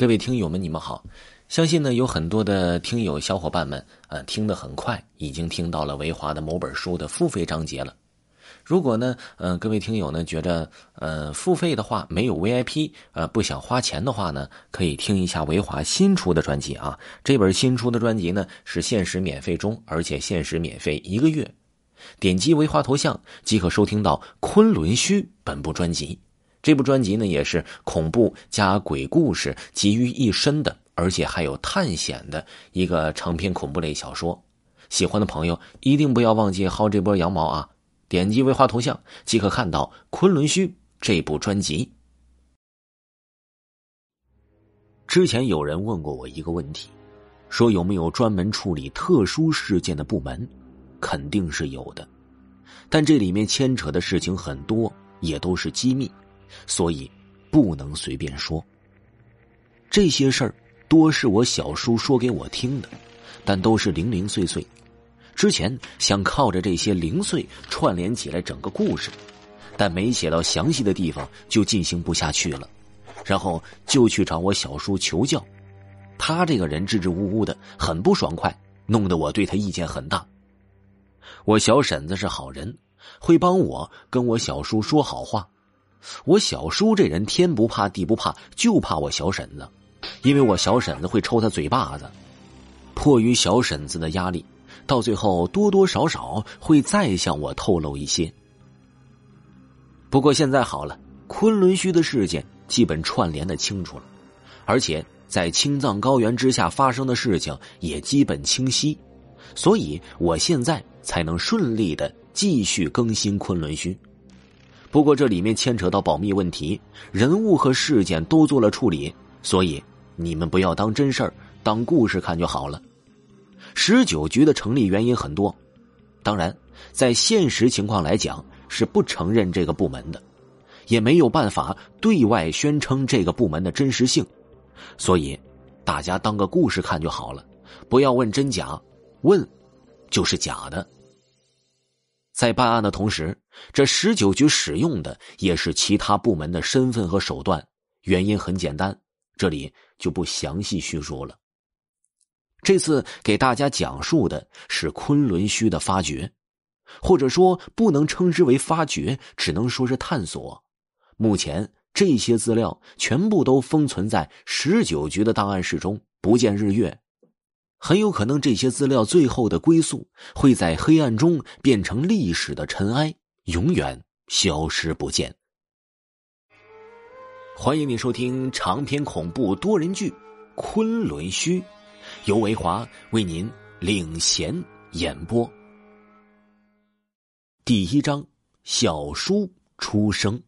各位听友们，你们好！相信呢，有很多的听友小伙伴们，呃，听得很快，已经听到了维华的某本书的付费章节了。如果呢，呃，各位听友呢觉得，呃，付费的话没有 VIP，呃，不想花钱的话呢，可以听一下维华新出的专辑啊。这本新出的专辑呢是限时免费中，而且限时免费一个月。点击维华头像即可收听到《昆仑虚》本部专辑。这部专辑呢，也是恐怖加鬼故事集于一身的，而且还有探险的一个长篇恐怖类小说。喜欢的朋友一定不要忘记薅这波羊毛啊！点击微花头像即可看到《昆仑虚》这部专辑。之前有人问过我一个问题，说有没有专门处理特殊事件的部门？肯定是有的，但这里面牵扯的事情很多，也都是机密。所以，不能随便说。这些事儿多是我小叔说给我听的，但都是零零碎碎。之前想靠着这些零碎串联起来整个故事，但没写到详细的地方就进行不下去了。然后就去找我小叔求教，他这个人支支吾吾的，很不爽快，弄得我对他意见很大。我小婶子是好人，会帮我跟我小叔说好话。我小叔这人天不怕地不怕，就怕我小婶子，因为我小婶子会抽他嘴巴子。迫于小婶子的压力，到最后多多少少会再向我透露一些。不过现在好了，昆仑虚的事件基本串联的清楚了，而且在青藏高原之下发生的事情也基本清晰，所以我现在才能顺利的继续更新昆仑虚。不过这里面牵扯到保密问题，人物和事件都做了处理，所以你们不要当真事儿，当故事看就好了。十九局的成立原因很多，当然，在现实情况来讲是不承认这个部门的，也没有办法对外宣称这个部门的真实性，所以大家当个故事看就好了，不要问真假，问就是假的。在办案的同时，这十九局使用的也是其他部门的身份和手段。原因很简单，这里就不详细叙述了。这次给大家讲述的是昆仑虚的发掘，或者说不能称之为发掘，只能说是探索。目前这些资料全部都封存在十九局的档案室中，不见日月。很有可能，这些资料最后的归宿会在黑暗中变成历史的尘埃，永远消失不见。欢迎你收听长篇恐怖多人剧《昆仑虚》，由维华为您领衔演播。第一章：小叔出生。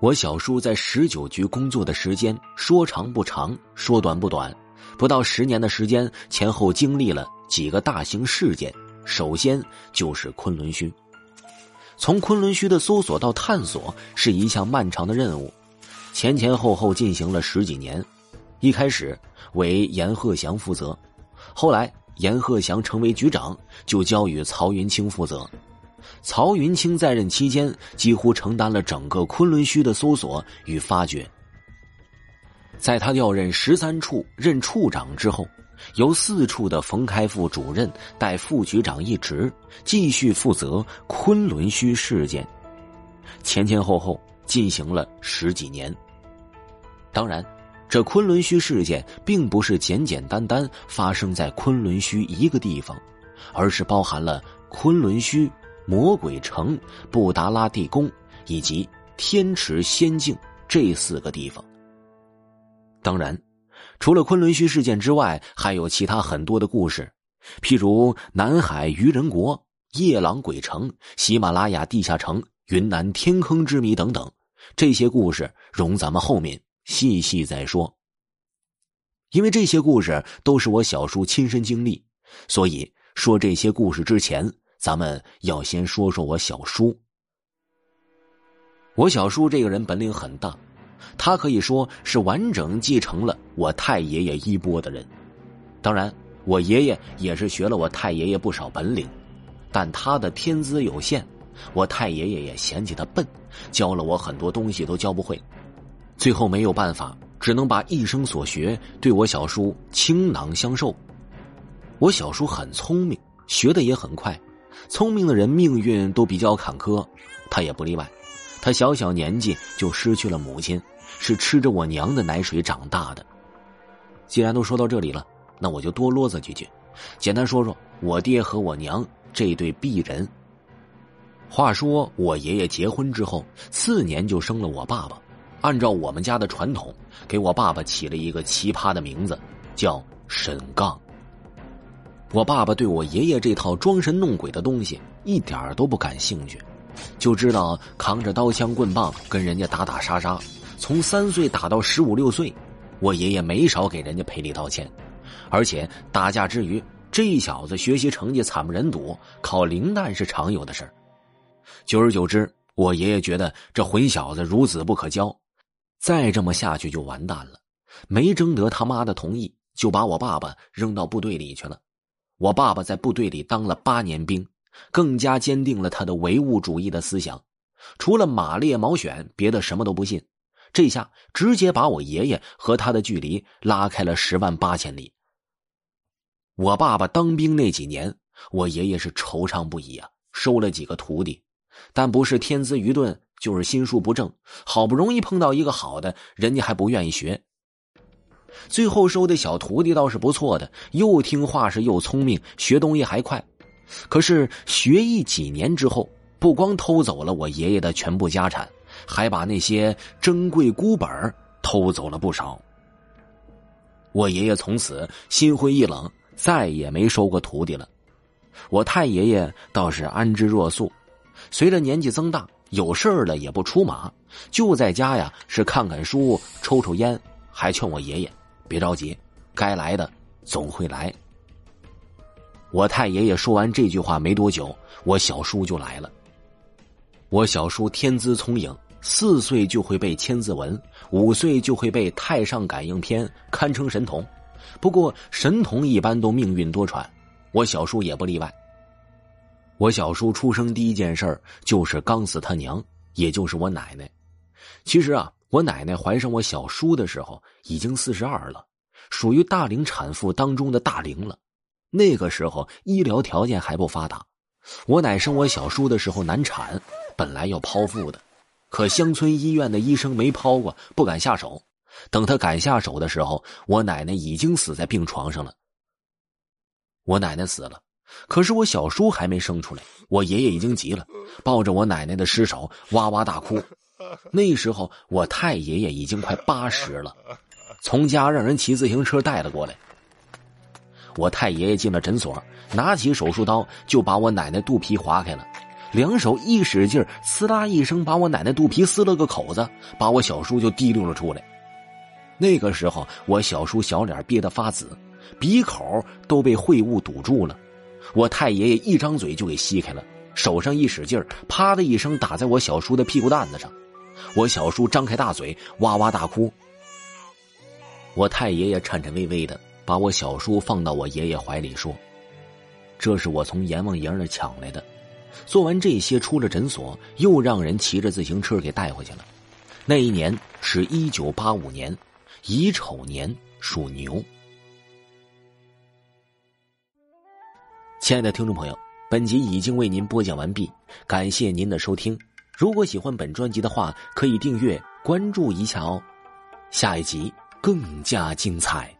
我小叔在十九局工作的时间，说长不长，说短不短。不到十年的时间，前后经历了几个大型事件。首先就是昆仑虚，从昆仑虚的搜索到探索是一项漫长的任务，前前后后进行了十几年。一开始为严鹤祥负责，后来严鹤祥成为局长，就交予曹云清负责。曹云清在任期间，几乎承担了整个昆仑虚的搜索与发掘。在他调任十三处任处长之后，由四处的冯开复主任代副局长一职，继续负责昆仑虚事件，前前后后进行了十几年。当然，这昆仑虚事件并不是简简单单发生在昆仑虚一个地方，而是包含了昆仑虚、魔鬼城、布达拉地宫以及天池仙境这四个地方。当然，除了昆仑虚事件之外，还有其他很多的故事，譬如南海愚人国、夜郎鬼城、喜马拉雅地下城、云南天坑之谜等等。这些故事容咱们后面细细再说。因为这些故事都是我小叔亲身经历，所以说这些故事之前，咱们要先说说我小叔。我小叔这个人本领很大。他可以说是完整继承了我太爷爷衣钵的人，当然，我爷爷也是学了我太爷爷不少本领，但他的天资有限，我太爷爷也嫌弃他笨，教了我很多东西都教不会，最后没有办法，只能把一生所学对我小叔倾囊相授。我小叔很聪明，学的也很快。聪明的人命运都比较坎坷，他也不例外。他小小年纪就失去了母亲，是吃着我娘的奶水长大的。既然都说到这里了，那我就多啰嗦几句，简单说说我爹和我娘这对璧人。话说我爷爷结婚之后，次年就生了我爸爸。按照我们家的传统，给我爸爸起了一个奇葩的名字，叫沈杠。我爸爸对我爷爷这套装神弄鬼的东西一点都不感兴趣，就知道扛着刀枪棍棒跟人家打打杀杀，从三岁打到十五六岁，我爷爷没少给人家赔礼道歉，而且打架之余，这小子学习成绩惨不忍睹，考零蛋是常有的事久而久之，我爷爷觉得这混小子孺子不可教，再这么下去就完蛋了，没征得他妈的同意，就把我爸爸扔到部队里去了。我爸爸在部队里当了八年兵，更加坚定了他的唯物主义的思想，除了马列毛选，别的什么都不信。这下直接把我爷爷和他的距离拉开了十万八千里。我爸爸当兵那几年，我爷爷是惆怅不已啊，收了几个徒弟，但不是天资愚钝，就是心术不正。好不容易碰到一个好的，人家还不愿意学。最后收的小徒弟倒是不错的，又听话是又聪明，学东西还快。可是学艺几年之后，不光偷走了我爷爷的全部家产，还把那些珍贵孤本偷走了不少。我爷爷从此心灰意冷，再也没收过徒弟了。我太爷爷倒是安之若素，随着年纪增大，有事了也不出马，就在家呀，是看看书，抽抽烟，还劝我爷爷。别着急，该来的总会来。我太爷爷说完这句话没多久，我小叔就来了。我小叔天资聪颖，四岁就会背《千字文》，五岁就会背《太上感应篇》，堪称神童。不过神童一般都命运多舛，我小叔也不例外。我小叔出生第一件事儿就是刚死他娘，也就是我奶奶。其实啊。我奶奶怀上我小叔的时候已经四十二了，属于大龄产妇当中的大龄了。那个时候医疗条件还不发达，我奶生我小叔的时候难产，本来要剖腹的，可乡村医院的医生没剖过，不敢下手。等他敢下手的时候，我奶奶已经死在病床上了。我奶奶死了，可是我小叔还没生出来，我爷爷已经急了，抱着我奶奶的尸首哇哇大哭。那时候我太爷爷已经快八十了，从家让人骑自行车带了过来。我太爷爷进了诊所，拿起手术刀就把我奶奶肚皮划开了，两手一使劲，呲啦一声把我奶奶肚皮撕了个口子，把我小叔就提溜了出来。那个时候我小叔小脸憋得发紫，鼻口都被秽物堵住了，我太爷爷一张嘴就给吸开了，手上一使劲，啪的一声打在我小叔的屁股蛋子上。我小叔张开大嘴，哇哇大哭。我太爷爷颤颤巍巍的把我小叔放到我爷爷怀里说：“这是我从阎王爷那抢来的。”做完这些，出了诊所，又让人骑着自行车给带回去了。那一年是一九八五年，乙丑年，属牛。亲爱的听众朋友，本集已经为您播讲完毕，感谢您的收听。如果喜欢本专辑的话，可以订阅关注一下哦，下一集更加精彩。